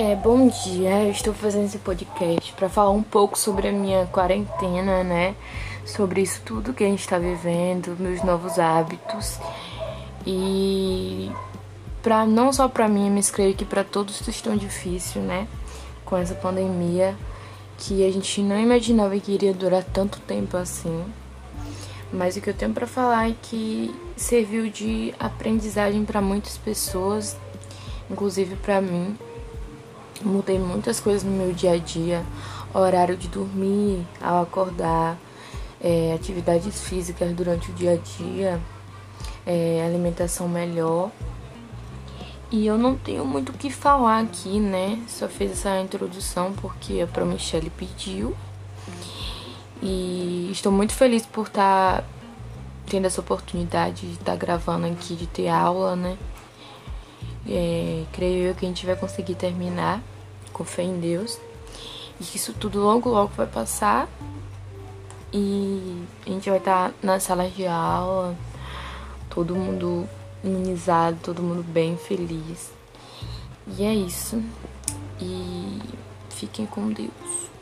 É, bom dia. Eu estou fazendo esse podcast para falar um pouco sobre a minha quarentena, né? Sobre isso tudo que a gente está vivendo, meus novos hábitos. E para não só para mim, mas creio que para todos que estão difícil, né? Com essa pandemia que a gente não imaginava que iria durar tanto tempo assim. Mas o que eu tenho para falar é que serviu de aprendizagem para muitas pessoas, inclusive para mim Mudei muitas coisas no meu dia a dia, horário de dormir, ao acordar, é, atividades físicas durante o dia a dia, é, alimentação melhor. E eu não tenho muito o que falar aqui, né? Só fiz essa introdução porque a Pro Michelle pediu. E estou muito feliz por estar tá tendo essa oportunidade de estar tá gravando aqui, de ter aula, né? É, creio eu que a gente vai conseguir terminar com fé em Deus. E que isso tudo logo, logo vai passar. E a gente vai estar na sala de aula, todo mundo imunizado, todo mundo bem feliz. E é isso. E fiquem com Deus.